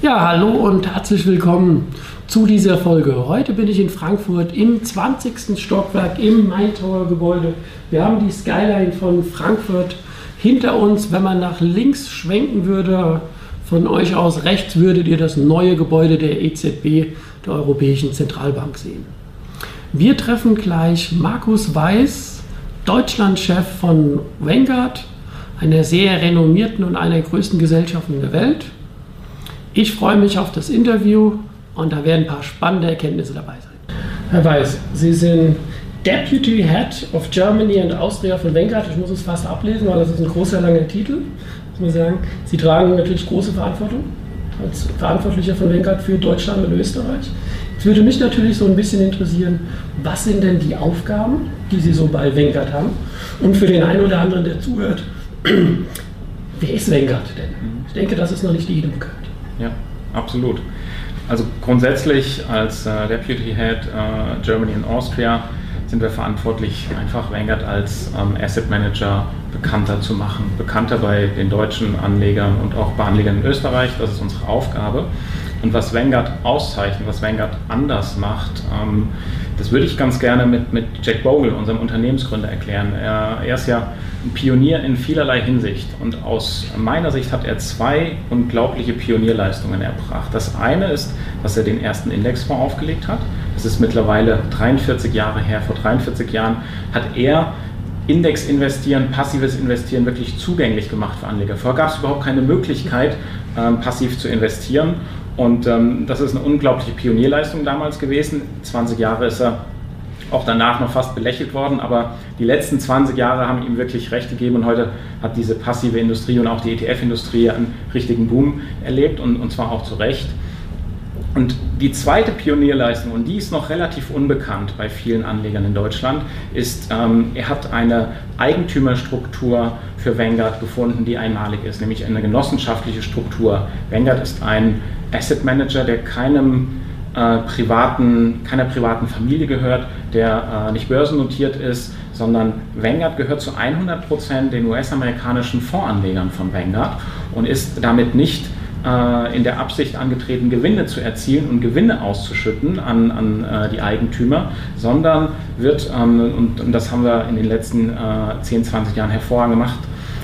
Ja, hallo und herzlich willkommen zu dieser Folge. Heute bin ich in Frankfurt im 20. Stockwerk im Main Tower Gebäude. Wir haben die Skyline von Frankfurt hinter uns. Wenn man nach links schwenken würde, von euch aus rechts, würdet ihr das neue Gebäude der EZB, der Europäischen Zentralbank, sehen. Wir treffen gleich Markus Weiß, Deutschlandchef von Vanguard, einer sehr renommierten und einer der größten Gesellschaften der Welt. Ich freue mich auf das Interview und da werden ein paar spannende Erkenntnisse dabei sein. Herr Weiß, Sie sind Deputy Head of Germany and Austria von Vanguard. Ich muss es fast ablesen, weil das ist ein großer, langer Titel. Muss man sagen. Sie tragen natürlich große Verantwortung als Verantwortlicher von Vanguard für Deutschland und Österreich. Es würde mich natürlich so ein bisschen interessieren, was sind denn die Aufgaben, die Sie so bei Vanguard haben? Und für den einen oder anderen, der zuhört, wer ist Vanguard denn? Ich denke, das ist noch nicht jedem bekannt. Ja, absolut. Also grundsätzlich als äh, Deputy Head äh, Germany and Austria sind wir verantwortlich, einfach Vanguard als ähm, Asset Manager bekannter zu machen. Bekannter bei den deutschen Anlegern und auch bei Anlegern in Österreich. Das ist unsere Aufgabe. Und was Vanguard auszeichnet, was Vanguard anders macht, ähm, das würde ich ganz gerne mit, mit Jack Bogle, unserem Unternehmensgründer, erklären. Er, er ist ja ein Pionier in vielerlei Hinsicht und aus meiner Sicht hat er zwei unglaubliche Pionierleistungen erbracht. Das eine ist, dass er den ersten Indexfonds aufgelegt hat. Das ist mittlerweile 43 Jahre her. Vor 43 Jahren hat er Index-Investieren, passives Investieren wirklich zugänglich gemacht für Anleger. Vorher gab es überhaupt keine Möglichkeit, ähm, passiv zu investieren. Und ähm, das ist eine unglaubliche Pionierleistung damals gewesen. 20 Jahre ist er auch danach noch fast belächelt worden, aber die letzten 20 Jahre haben ihm wirklich recht gegeben und heute hat diese passive Industrie und auch die ETF-Industrie einen richtigen Boom erlebt und, und zwar auch zu Recht. Und die zweite Pionierleistung, und die ist noch relativ unbekannt bei vielen Anlegern in Deutschland, ist, ähm, er hat eine Eigentümerstruktur für Vanguard gefunden, die einmalig ist, nämlich eine genossenschaftliche Struktur. Vanguard ist ein Asset Manager, der keinem äh, privaten, keiner privaten Familie gehört, der äh, nicht börsennotiert ist, sondern Vanguard gehört zu 100% den US-amerikanischen Fondsanlegern von Vanguard und ist damit nicht äh, in der Absicht angetreten, Gewinne zu erzielen und Gewinne auszuschütten an, an äh, die Eigentümer, sondern wird, ähm, und, und, das haben wir in den letzten äh, 10, 20 Jahren hervorragend gemacht,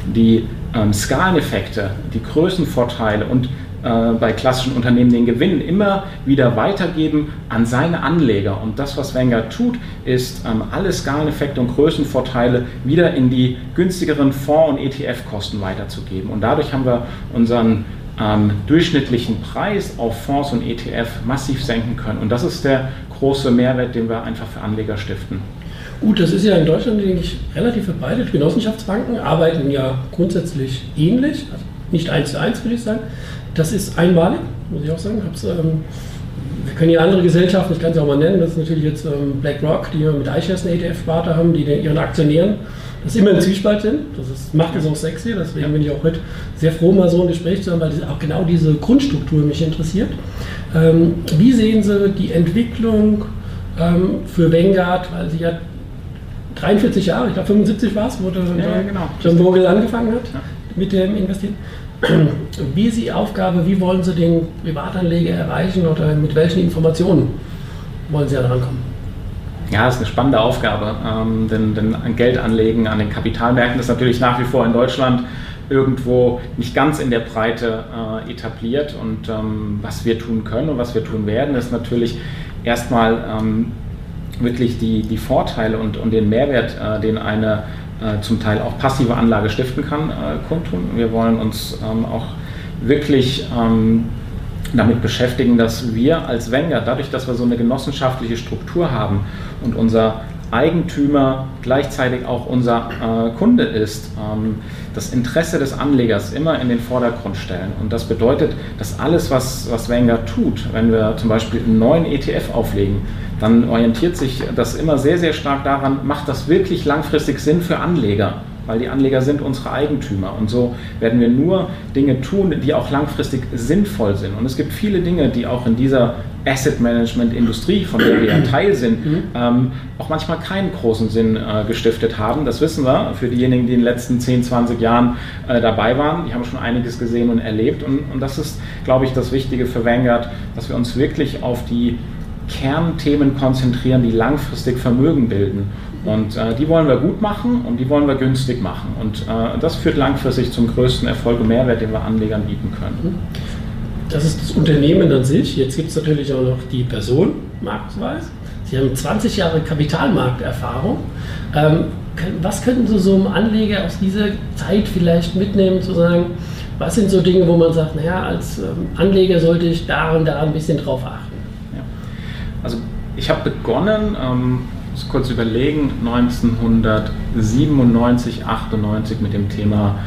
die ähm, Skaleneffekte, die Größenvorteile und bei klassischen Unternehmen den Gewinn immer wieder weitergeben an seine Anleger. Und das, was Vanguard tut, ist ähm, alle Skaleneffekte und Größenvorteile wieder in die günstigeren Fonds- und ETF-Kosten weiterzugeben. Und dadurch haben wir unseren ähm, durchschnittlichen Preis auf Fonds und ETF massiv senken können. Und das ist der große Mehrwert, den wir einfach für Anleger stiften. Gut, das ist ja in Deutschland, denke ich, relativ verbreitet. Genossenschaftsbanken arbeiten ja grundsätzlich ähnlich, also nicht eins zu eins, würde ich sagen. Das ist einmalig, muss ich auch sagen. Ähm, wir können hier andere Gesellschaften, ich kann sie auch mal nennen, das ist natürlich jetzt ähm, BlackRock, die mit iShares eine ETF-Sparte haben, die ihren Aktionären das immer im Zwiespalt sind. Das ist, macht es auch sexy, deswegen bin ich auch heute sehr froh, mal so ein Gespräch zu haben, weil auch genau diese Grundstruktur mich interessiert. Ähm, wie sehen Sie die Entwicklung ähm, für Vanguard, weil Sie ja 43 Jahre, ich glaube 75 war es, wo ja, genau. John Vogel angefangen hat ja. mit dem Investieren. Wie ist die Aufgabe, wie wollen Sie den Privatanleger erreichen oder mit welchen Informationen wollen Sie da rankommen? Ja, das ist eine spannende Aufgabe, ähm, denn, denn Geld anlegen an den Kapitalmärkten ist natürlich nach wie vor in Deutschland irgendwo nicht ganz in der Breite äh, etabliert. Und ähm, was wir tun können und was wir tun werden, ist natürlich erstmal ähm, wirklich die, die Vorteile und, und den Mehrwert, äh, den eine äh, zum Teil auch passive Anlage stiften kann, äh, kundtun. Wir wollen uns ähm, auch wirklich ähm, damit beschäftigen, dass wir als Wenger, dadurch, dass wir so eine genossenschaftliche Struktur haben und unser Eigentümer gleichzeitig auch unser äh, Kunde ist, ähm, das Interesse des Anlegers immer in den Vordergrund stellen. Und das bedeutet, dass alles, was, was Wenger tut, wenn wir zum Beispiel einen neuen ETF auflegen, dann orientiert sich das immer sehr, sehr stark daran, macht das wirklich langfristig Sinn für Anleger? weil die Anleger sind unsere Eigentümer. Und so werden wir nur Dinge tun, die auch langfristig sinnvoll sind. Und es gibt viele Dinge, die auch in dieser Asset Management Industrie, von der wir ja Teil sind, mhm. ähm, auch manchmal keinen großen Sinn äh, gestiftet haben. Das wissen wir für diejenigen, die in den letzten 10, 20 Jahren äh, dabei waren. Die haben schon einiges gesehen und erlebt. Und, und das ist, glaube ich, das Wichtige für Vanguard, dass wir uns wirklich auf die Kernthemen konzentrieren, die langfristig Vermögen bilden. Und äh, die wollen wir gut machen und die wollen wir günstig machen. Und äh, das führt langfristig zum größten Erfolg und Mehrwert, den wir Anlegern bieten können. Das ist das Unternehmen an sich. Jetzt gibt es natürlich auch noch die Person, Markus Weiß. Sie haben 20 Jahre Kapitalmarkterfahrung. Ähm, was könnten Sie so einem Anleger aus dieser Zeit vielleicht mitnehmen, zu sagen, was sind so Dinge, wo man sagt, naja, als ähm, Anleger sollte ich da und da ein bisschen drauf achten? Ja. Also ich habe begonnen, ähm, muss kurz überlegen, 1997, 98 mit dem Thema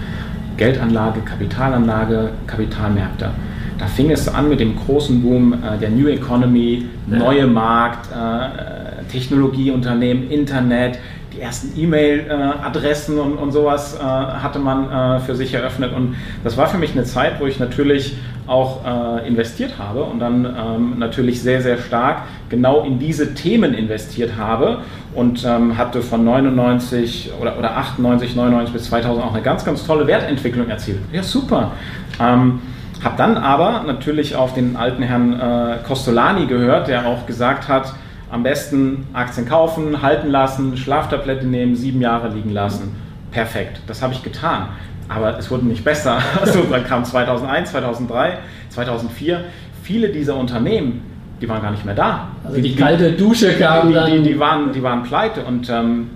Geldanlage, Kapitalanlage, Kapitalmärkte. Da fing es an mit dem großen Boom äh, der New Economy, neue Markt, äh, Technologieunternehmen, Internet, die ersten E-Mail-Adressen und, und sowas äh, hatte man äh, für sich eröffnet. Und das war für mich eine Zeit, wo ich natürlich auch äh, investiert habe und dann ähm, natürlich sehr, sehr stark genau in diese Themen investiert habe und ähm, hatte von 99 oder, oder 98, 99 bis 2000 auch eine ganz, ganz tolle Wertentwicklung erzielt. Ja, super. Ähm, habe dann aber natürlich auf den alten Herrn äh, Costolani gehört, der auch gesagt hat, am besten Aktien kaufen, halten lassen, Schlaftablette nehmen, sieben Jahre liegen lassen. Perfekt, das habe ich getan. Aber es wurde nicht besser. Also dann kam 2001, 2003, 2004. Viele dieser Unternehmen, die waren gar nicht mehr da. Also die, die kalte Dusche kam die, dann. Die, die, waren, die waren pleite und ähm,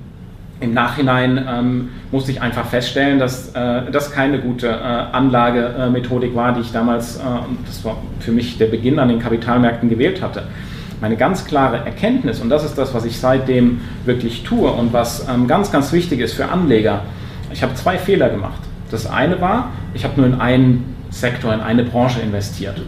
im Nachhinein ähm, musste ich einfach feststellen, dass äh, das keine gute äh, Anlagemethodik war, die ich damals, äh, das war für mich der Beginn an den Kapitalmärkten gewählt hatte meine ganz klare Erkenntnis, und das ist das, was ich seitdem wirklich tue und was ähm, ganz, ganz wichtig ist für Anleger, ich habe zwei Fehler gemacht. Das eine war, ich habe nur in einen Sektor, in eine Branche investiert.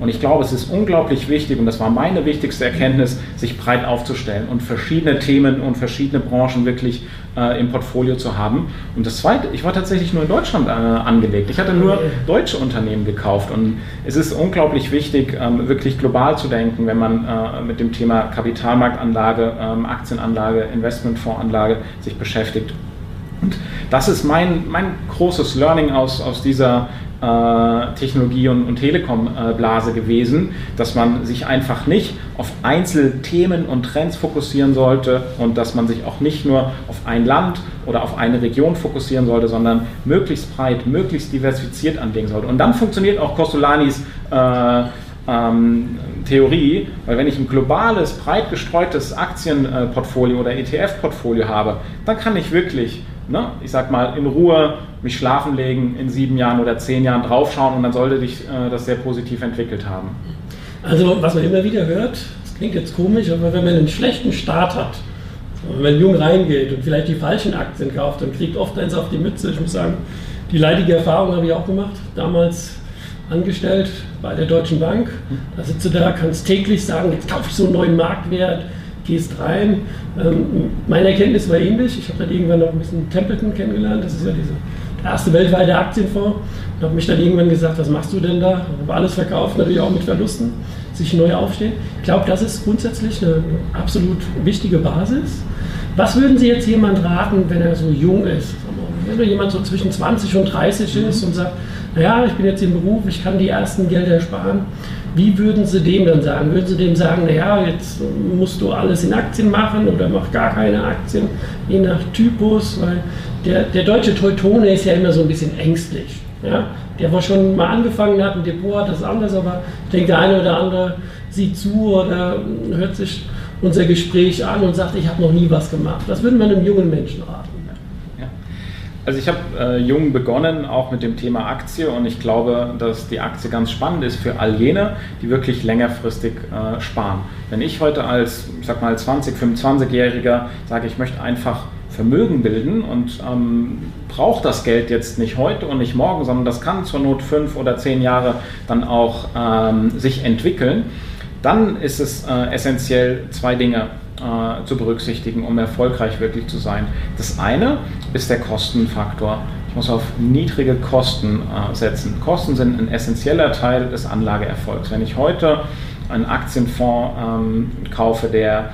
Und ich glaube, es ist unglaublich wichtig, und das war meine wichtigste Erkenntnis, sich breit aufzustellen und verschiedene Themen und verschiedene Branchen wirklich äh, im Portfolio zu haben. Und das Zweite, ich war tatsächlich nur in Deutschland äh, angelegt. Ich hatte nur deutsche Unternehmen gekauft. Und es ist unglaublich wichtig, ähm, wirklich global zu denken, wenn man äh, mit dem Thema Kapitalmarktanlage, ähm, Aktienanlage, Investmentfondsanlage sich beschäftigt. Und das ist mein, mein großes Learning aus, aus dieser Technologie- und, und Telekom-Blase gewesen, dass man sich einfach nicht auf Einzelthemen und Trends fokussieren sollte und dass man sich auch nicht nur auf ein Land oder auf eine Region fokussieren sollte, sondern möglichst breit, möglichst diversifiziert anlegen sollte. Und dann funktioniert auch Costolanis äh, ähm, Theorie, weil wenn ich ein globales, breit gestreutes Aktienportfolio oder ETF-Portfolio habe, dann kann ich wirklich ne, ich sag mal, in Ruhe mich schlafen legen, in sieben Jahren oder zehn Jahren draufschauen und dann sollte dich äh, das sehr positiv entwickelt haben. Also, was man immer wieder hört, das klingt jetzt komisch, aber wenn man einen schlechten Start hat, wenn man jung reingeht und vielleicht die falschen Aktien kauft, dann kriegt oft eins auf die Mütze. Ich muss sagen, die leidige Erfahrung habe ich auch gemacht. Damals angestellt bei der Deutschen Bank. Da sitzt du da, kannst täglich sagen, jetzt kaufe ich so einen neuen Marktwert, gehst rein. Ähm, meine Erkenntnis war ähnlich. Ich habe dann irgendwann noch ein bisschen Templeton kennengelernt. Das ist ja erste weltweite Aktienfonds. Und habe mich dann irgendwann gesagt, was machst du denn da? Habe alles verkauft, natürlich auch mit Verlusten, sich neu aufstehen. Ich glaube, das ist grundsätzlich eine absolut wichtige Basis. Was würden Sie jetzt jemand raten, wenn er so jung ist? Wenn jemand so zwischen 20 und 30 ist und sagt, naja, ich bin jetzt im Beruf, ich kann die ersten Gelder sparen. Wie würden Sie dem dann sagen? Würden Sie dem sagen, naja, jetzt musst du alles in Aktien machen oder mach gar keine Aktien, je nach Typus? Weil der, der deutsche Teutone ist ja immer so ein bisschen ängstlich. Ja? Der, war schon mal angefangen hat, ein Depot hat das anders, aber ich denke, der eine oder andere sieht zu oder hört sich unser Gespräch an und sagt, ich habe noch nie was gemacht. Was würden wir einem jungen Menschen raten? Also ich habe äh, jung begonnen, auch mit dem Thema Aktie und ich glaube, dass die Aktie ganz spannend ist für all jene, die wirklich längerfristig äh, sparen. Wenn ich heute als, ich sag mal, 20, 25-Jähriger sage, ich möchte einfach Vermögen bilden und ähm, brauche das Geld jetzt nicht heute und nicht morgen, sondern das kann zur Not fünf oder zehn Jahre dann auch ähm, sich entwickeln, dann ist es äh, essentiell zwei Dinge äh, zu berücksichtigen, um erfolgreich wirklich zu sein. Das eine ist der Kostenfaktor. Ich muss auf niedrige Kosten äh, setzen. Kosten sind ein essentieller Teil des Anlageerfolgs. Wenn ich heute einen Aktienfonds ähm, kaufe, der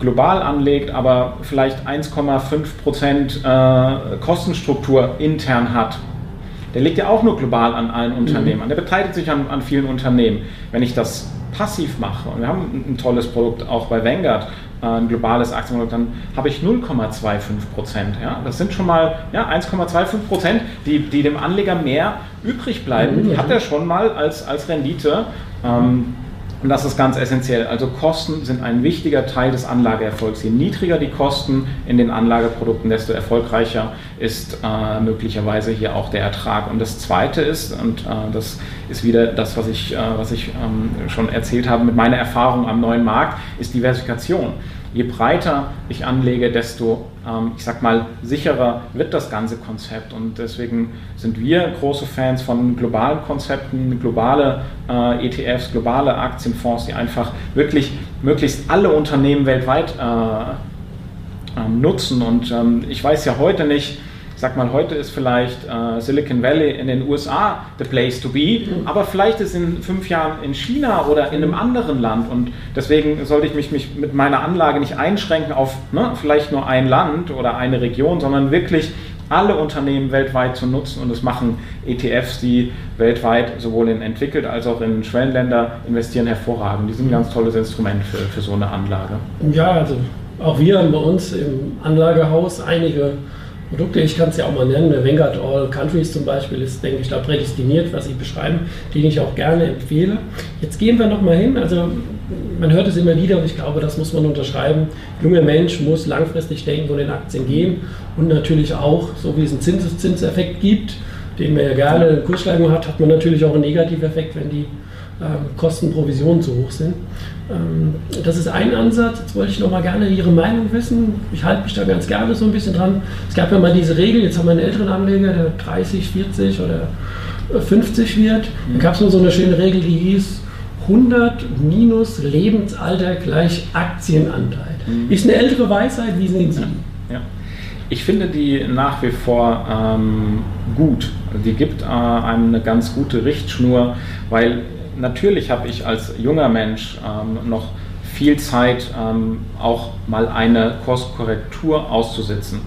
global anlegt, aber vielleicht 1,5 Prozent äh, Kostenstruktur intern hat, der liegt ja auch nur global an allen Unternehmen. Mhm. Der beteiligt sich an, an vielen Unternehmen. Wenn ich das passiv mache, und wir haben ein tolles Produkt auch bei Vanguard, äh, ein globales Aktienprodukt, dann habe ich 0,25 Prozent. Ja? Das sind schon mal ja, 1,25 Prozent, die, die dem Anleger mehr übrig bleiben. Die hat er schon mal als, als Rendite. Ähm, und das ist ganz essentiell. Also Kosten sind ein wichtiger Teil des Anlageerfolgs. Je niedriger die Kosten in den Anlageprodukten, desto erfolgreicher ist äh, möglicherweise hier auch der Ertrag. Und das Zweite ist, und äh, das ist wieder das, was ich, äh, was ich ähm, schon erzählt habe mit meiner Erfahrung am neuen Markt, ist Diversifikation je breiter ich anlege, desto, ähm, ich sag mal, sicherer wird das ganze Konzept. Und deswegen sind wir große Fans von globalen Konzepten, globale äh, ETFs, globale Aktienfonds, die einfach wirklich möglichst alle Unternehmen weltweit äh, äh, nutzen. Und ähm, ich weiß ja heute nicht, sag mal, heute ist vielleicht äh, Silicon Valley in den USA the place to be, mhm. aber vielleicht ist in fünf Jahren in China oder in einem anderen Land und deswegen sollte ich mich, mich mit meiner Anlage nicht einschränken auf ne, vielleicht nur ein Land oder eine Region, sondern wirklich alle Unternehmen weltweit zu nutzen und das machen ETFs, die weltweit sowohl in entwickelt als auch in Schwellenländer investieren, hervorragend. Die sind ein ganz tolles Instrument für, für so eine Anlage. Ja, also auch wir haben bei uns im Anlagehaus einige Produkte, ich kann es ja auch mal nennen, der Vanguard All Countries zum Beispiel ist, denke ich, da prädestiniert, was Sie beschreiben, den ich auch gerne empfehle. Jetzt gehen wir nochmal hin, also man hört es immer wieder und ich glaube, das muss man unterschreiben. Junger Mensch muss langfristig denken und in Aktien gehen und natürlich auch, so wie es einen Zinseszinseffekt gibt, den man ja gerne in Kurssteigerung hat, hat man natürlich auch einen Negativeffekt, wenn die Kosten, Provisionen zu hoch sind. Ähm, das ist ein Ansatz. Jetzt wollte ich noch mal gerne Ihre Meinung wissen. Ich halte mich da ganz gerne so ein bisschen dran. Es gab ja mal diese Regel, jetzt haben wir einen älteren Anleger, der 30, 40 oder 50 wird. Da gab es nur so eine schöne Regel, die hieß 100 minus Lebensalter gleich Aktienanteil. Mhm. Ist eine ältere Weisheit, wie sehen Sie? Ja. Ich finde die nach wie vor ähm, gut. Die gibt äh, einem eine ganz gute Richtschnur, weil natürlich habe ich als junger Mensch ähm, noch viel Zeit, ähm, auch mal eine Kurskorrektur auszusitzen.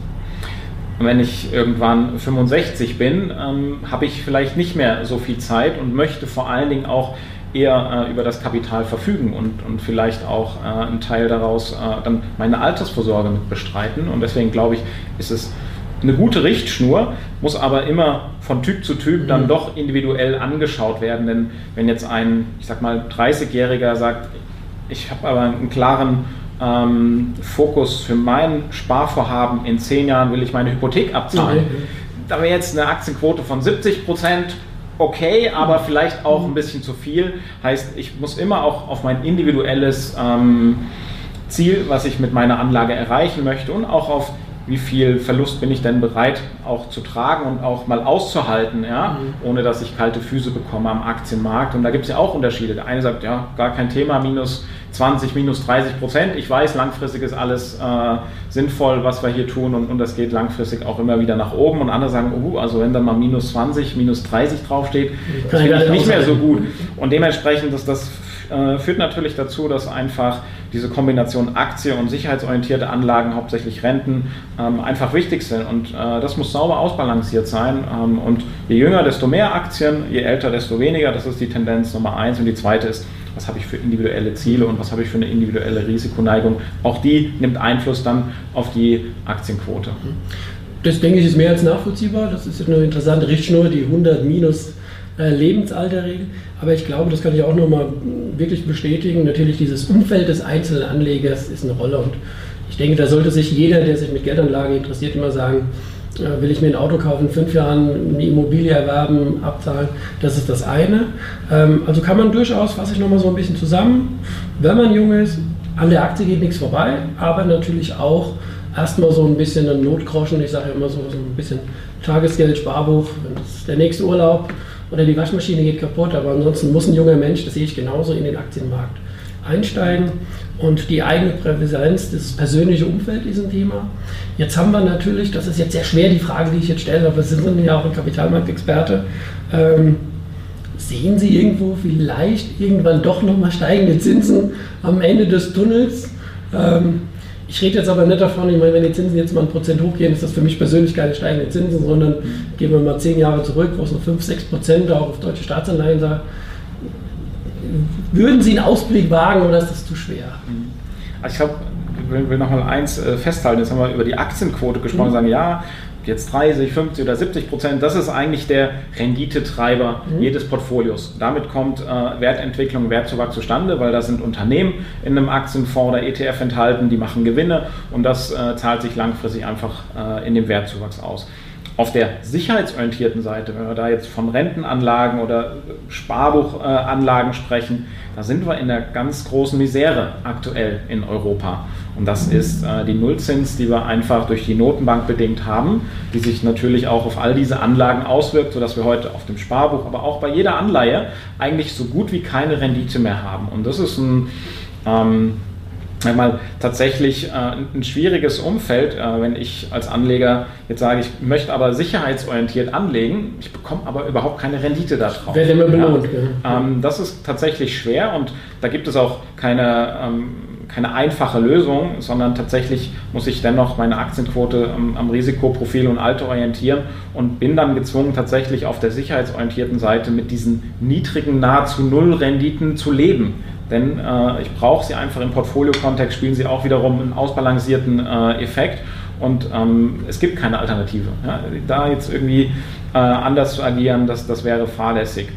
wenn ich irgendwann 65 bin, ähm, habe ich vielleicht nicht mehr so viel Zeit und möchte vor allen Dingen auch eher äh, über das Kapital verfügen und, und vielleicht auch äh, einen Teil daraus äh, dann meine Altersvorsorge mit bestreiten. Und deswegen glaube ich, ist es eine gute Richtschnur, muss aber immer von Typ zu Typ dann mhm. doch individuell angeschaut werden. Denn wenn jetzt ein, ich sag mal, 30-Jähriger sagt, ich habe aber einen klaren ähm, Fokus für mein Sparvorhaben, in zehn Jahren will ich meine Hypothek abzahlen, mhm. da wäre jetzt eine Aktienquote von 70 Prozent okay, aber vielleicht auch ein bisschen zu viel. Heißt, ich muss immer auch auf mein individuelles ähm, Ziel, was ich mit meiner Anlage erreichen möchte und auch auf wie viel Verlust bin ich denn bereit auch zu tragen und auch mal auszuhalten, ja, mhm. ohne dass ich kalte Füße bekomme am Aktienmarkt. Und da gibt es ja auch Unterschiede. Der eine sagt, ja, gar kein Thema, minus 20, minus 30 Prozent. Ich weiß, langfristig ist alles äh, sinnvoll, was wir hier tun und, und das geht langfristig auch immer wieder nach oben. Und andere sagen, uh, also wenn da mal minus 20, minus 30 draufsteht, das finde ich nicht mehr so gut. Und dementsprechend ist das äh, führt natürlich dazu, dass einfach diese Kombination Aktie und sicherheitsorientierte Anlagen, hauptsächlich Renten, ähm, einfach wichtig sind. Und äh, das muss sauber ausbalanciert sein. Ähm, und je jünger, desto mehr Aktien, je älter, desto weniger. Das ist die Tendenz Nummer eins. Und die zweite ist, was habe ich für individuelle Ziele und was habe ich für eine individuelle Risikoneigung. Auch die nimmt Einfluss dann auf die Aktienquote. Das denke ich ist mehr als nachvollziehbar. Das ist eine interessante Richtschnur, die 100 minus äh, Lebensalterregel. Aber ich glaube, das kann ich auch nochmal wirklich bestätigen. Natürlich dieses Umfeld des einzelnen Anlegers ist eine Rolle und ich denke, da sollte sich jeder, der sich mit Geldanlage interessiert, immer sagen, äh, will ich mir ein Auto kaufen, fünf Jahren eine Immobilie erwerben, abzahlen, das ist das eine. Ähm, also kann man durchaus, fasse ich nochmal so ein bisschen zusammen, wenn man jung ist, an der Aktie geht nichts vorbei, aber natürlich auch erstmal so ein bisschen ein Notgroschen, ich sage ja immer so, so ein bisschen Tagesgeld, Sparbuch, der nächste Urlaub oder die Waschmaschine geht kaputt, aber ansonsten muss ein junger Mensch, das sehe ich genauso, in den Aktienmarkt einsteigen und die eigene Prävalenz, das persönliche Umfeld ist ein Thema. Jetzt haben wir natürlich, das ist jetzt sehr schwer die Frage, die ich jetzt stelle, aber Sie sind ja auch ein Kapitalmarktexperte. Ähm, sehen Sie irgendwo vielleicht irgendwann doch nochmal steigende Zinsen am Ende des Tunnels? Ähm, ich rede jetzt aber nicht davon, ich meine, wenn die Zinsen jetzt mal ein Prozent hochgehen, ist das für mich persönlich keine steigenden Zinsen, sondern gehen wir mal zehn Jahre zurück, wo es noch 5, 6 Prozent auch auf deutsche Staatsanleihen sah. Würden Sie einen Ausblick wagen oder ist das zu schwer? Also ich glaube, ich will, will noch mal eins äh, festhalten. Jetzt haben wir über die Aktienquote gesprochen, mhm. sagen, ja, jetzt 30, 50 oder 70 Prozent, das ist eigentlich der Renditetreiber mhm. jedes Portfolios. Damit kommt äh, Wertentwicklung, Wertzuwachs zustande, weil da sind Unternehmen in einem Aktienfonds oder ETF enthalten, die machen Gewinne und das äh, zahlt sich langfristig einfach äh, in dem Wertzuwachs aus. Auf der sicherheitsorientierten Seite, wenn wir da jetzt von Rentenanlagen oder Sparbuchanlagen sprechen, da sind wir in der ganz großen Misere aktuell in Europa. Und das ist äh, die Nullzins, die wir einfach durch die Notenbank bedingt haben, die sich natürlich auch auf all diese Anlagen auswirkt, sodass wir heute auf dem Sparbuch, aber auch bei jeder Anleihe eigentlich so gut wie keine Rendite mehr haben. Und das ist ein ähm, einmal tatsächlich äh, ein schwieriges Umfeld, äh, wenn ich als Anleger jetzt sage, ich möchte aber sicherheitsorientiert anlegen, ich bekomme aber überhaupt keine Rendite darauf. Wird immer belohnt. Ja. Ähm, das ist tatsächlich schwer und da gibt es auch keine, ähm, keine einfache Lösung, sondern tatsächlich muss ich dennoch meine Aktienquote am, am Risikoprofil und Alter orientieren und bin dann gezwungen, tatsächlich auf der sicherheitsorientierten Seite mit diesen niedrigen, nahezu Null Renditen zu leben denn äh, ich brauche sie einfach im Portfolio-Kontext, spielen sie auch wiederum einen ausbalancierten äh, Effekt und ähm, es gibt keine Alternative. Ja? Da jetzt irgendwie äh, anders zu agieren, das, das wäre fahrlässig.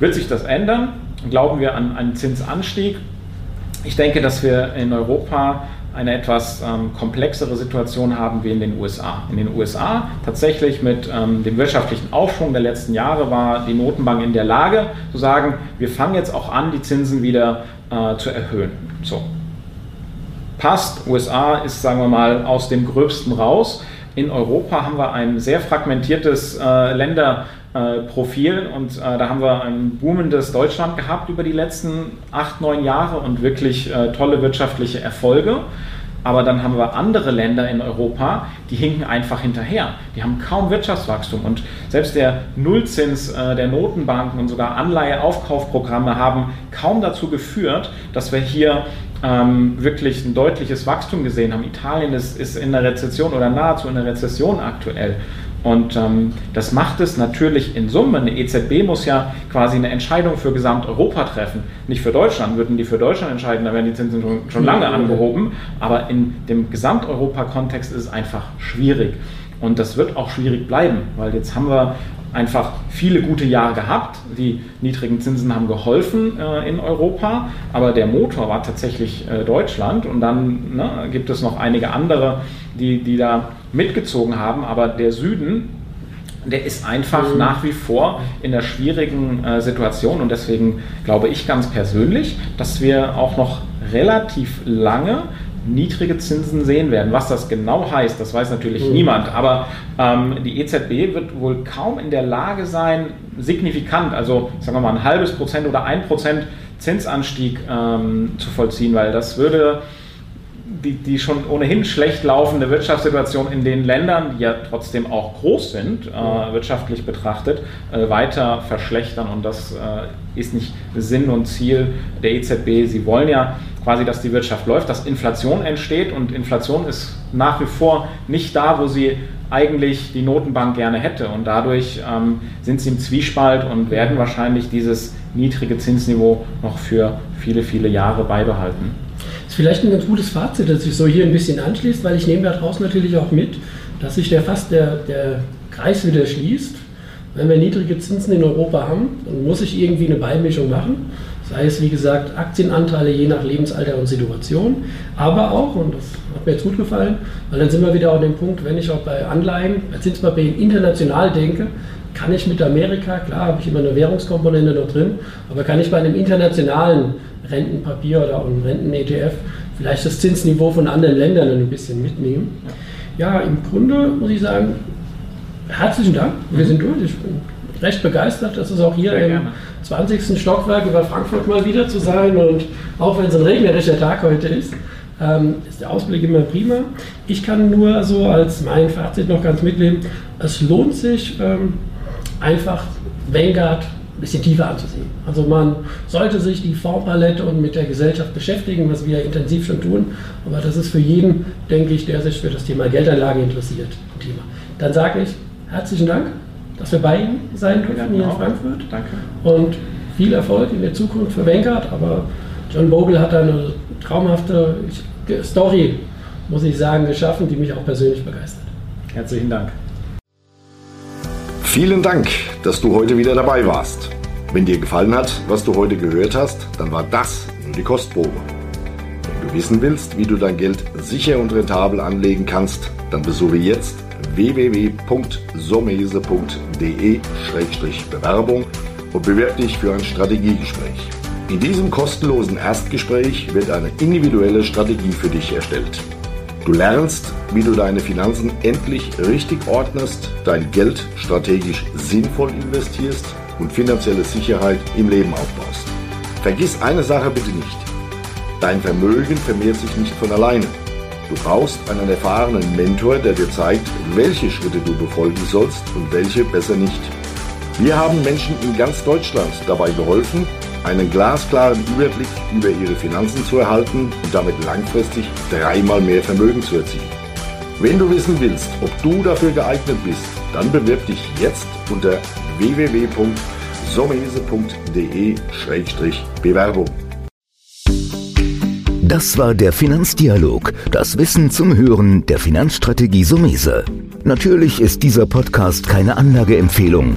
Wird sich das ändern? Glauben wir an einen Zinsanstieg? Ich denke, dass wir in Europa eine etwas ähm, komplexere Situation haben wie in den USA. In den USA tatsächlich mit ähm, dem wirtschaftlichen Aufschwung der letzten Jahre war die Notenbank in der Lage zu sagen, wir fangen jetzt auch an, die Zinsen wieder äh, zu erhöhen. So. Passt, USA ist, sagen wir mal, aus dem Gröbsten raus. In Europa haben wir ein sehr fragmentiertes äh, Länderprofil und äh, da haben wir ein boomendes Deutschland gehabt über die letzten acht, neun Jahre und wirklich äh, tolle wirtschaftliche Erfolge. Aber dann haben wir andere Länder in Europa, die hinken einfach hinterher. Die haben kaum Wirtschaftswachstum. Und selbst der Nullzins äh, der Notenbanken und sogar Anleiheaufkaufprogramme haben kaum dazu geführt, dass wir hier ähm, wirklich ein deutliches Wachstum gesehen haben. Italien ist, ist in der Rezession oder nahezu in der Rezession aktuell. Und ähm, das macht es natürlich in Summe. Eine EZB muss ja quasi eine Entscheidung für Gesamteuropa treffen. Nicht für Deutschland. Würden die für Deutschland entscheiden, dann wären die Zinsen schon, schon lange angehoben. Aber in dem Gesamteuropa-Kontext ist es einfach schwierig. Und das wird auch schwierig bleiben, weil jetzt haben wir einfach viele gute Jahre gehabt. Die niedrigen Zinsen haben geholfen äh, in Europa, aber der Motor war tatsächlich äh, Deutschland. Und dann ne, gibt es noch einige andere, die, die da mitgezogen haben. Aber der Süden, der ist einfach mhm. nach wie vor in einer schwierigen äh, Situation. Und deswegen glaube ich ganz persönlich, dass wir auch noch relativ lange niedrige Zinsen sehen werden. Was das genau heißt, das weiß natürlich mhm. niemand. Aber ähm, die EZB wird wohl kaum in der Lage sein, signifikant, also sagen wir mal ein halbes Prozent oder ein Prozent Zinsanstieg ähm, zu vollziehen, weil das würde die, die schon ohnehin schlecht laufende Wirtschaftssituation in den Ländern, die ja trotzdem auch groß sind, äh, wirtschaftlich betrachtet, äh, weiter verschlechtern. Und das äh, ist nicht Sinn und Ziel der EZB. Sie wollen ja quasi, dass die Wirtschaft läuft, dass Inflation entsteht. Und Inflation ist nach wie vor nicht da, wo sie eigentlich die Notenbank gerne hätte. Und dadurch ähm, sind sie im Zwiespalt und werden wahrscheinlich dieses niedrige Zinsniveau noch für viele, viele Jahre beibehalten vielleicht ein ganz gutes Fazit, das sich so hier ein bisschen anschließt, weil ich nehme daraus natürlich auch mit, dass sich der fast der, der Kreis wieder schließt. wenn wir niedrige Zinsen in Europa haben, dann muss ich irgendwie eine Beimischung machen. Sei es, wie gesagt, Aktienanteile je nach Lebensalter und Situation, aber auch, und das hat mir jetzt gut gefallen, weil dann sind wir wieder an dem Punkt, wenn ich auch bei Anleihen, bei Zinspapieren international denke, kann ich mit Amerika, klar habe ich immer eine Währungskomponente noch drin, aber kann ich bei einem internationalen Rentenpapier oder einem Renten-ETF vielleicht das Zinsniveau von anderen Ländern ein bisschen mitnehmen. Ja, im Grunde muss ich sagen, herzlichen Dank, wir sind durch. Ich bin recht begeistert, dass es auch hier im 20. Stockwerk über Frankfurt mal wieder zu sein und auch wenn es ein regnerischer Tag heute ist, ähm, ist der Ausblick immer prima. Ich kann nur so als mein Fazit noch ganz mitleben, es lohnt sich ähm, einfach Vanguard ein bisschen tiefer anzusehen. Also man sollte sich die Fondspalette und mit der Gesellschaft beschäftigen, was wir intensiv schon tun, aber das ist für jeden, denke ich, der sich für das Thema Geldanlage interessiert, ein Thema. Dann sage ich herzlichen Dank dass wir bei Ihnen sein können hier in Frankfurt. Danke. Und viel Erfolg in der Zukunft für Vanguard. Aber John Bogle hat eine traumhafte Story, muss ich sagen, geschaffen, die mich auch persönlich begeistert. Herzlichen Dank. Vielen Dank, dass du heute wieder dabei warst. Wenn dir gefallen hat, was du heute gehört hast, dann war das nur die Kostprobe. Wenn du wissen willst, wie du dein Geld sicher und rentabel anlegen kannst, dann besuche jetzt www.somese.de-bewerbung und bewirb dich für ein Strategiegespräch. In diesem kostenlosen Erstgespräch wird eine individuelle Strategie für dich erstellt. Du lernst, wie du deine Finanzen endlich richtig ordnest, dein Geld strategisch sinnvoll investierst und finanzielle Sicherheit im Leben aufbaust. Vergiss eine Sache bitte nicht. Dein Vermögen vermehrt sich nicht von alleine. Du brauchst einen erfahrenen Mentor, der dir zeigt, welche Schritte du befolgen sollst und welche besser nicht. Wir haben Menschen in ganz Deutschland dabei geholfen, einen glasklaren Überblick über ihre Finanzen zu erhalten und damit langfristig dreimal mehr Vermögen zu erzielen. Wenn du wissen willst, ob du dafür geeignet bist, dann bewirb dich jetzt unter www.somese.de-bewerbung. Das war der Finanzdialog, das Wissen zum Hören der Finanzstrategie Sumese. Natürlich ist dieser Podcast keine Anlageempfehlung,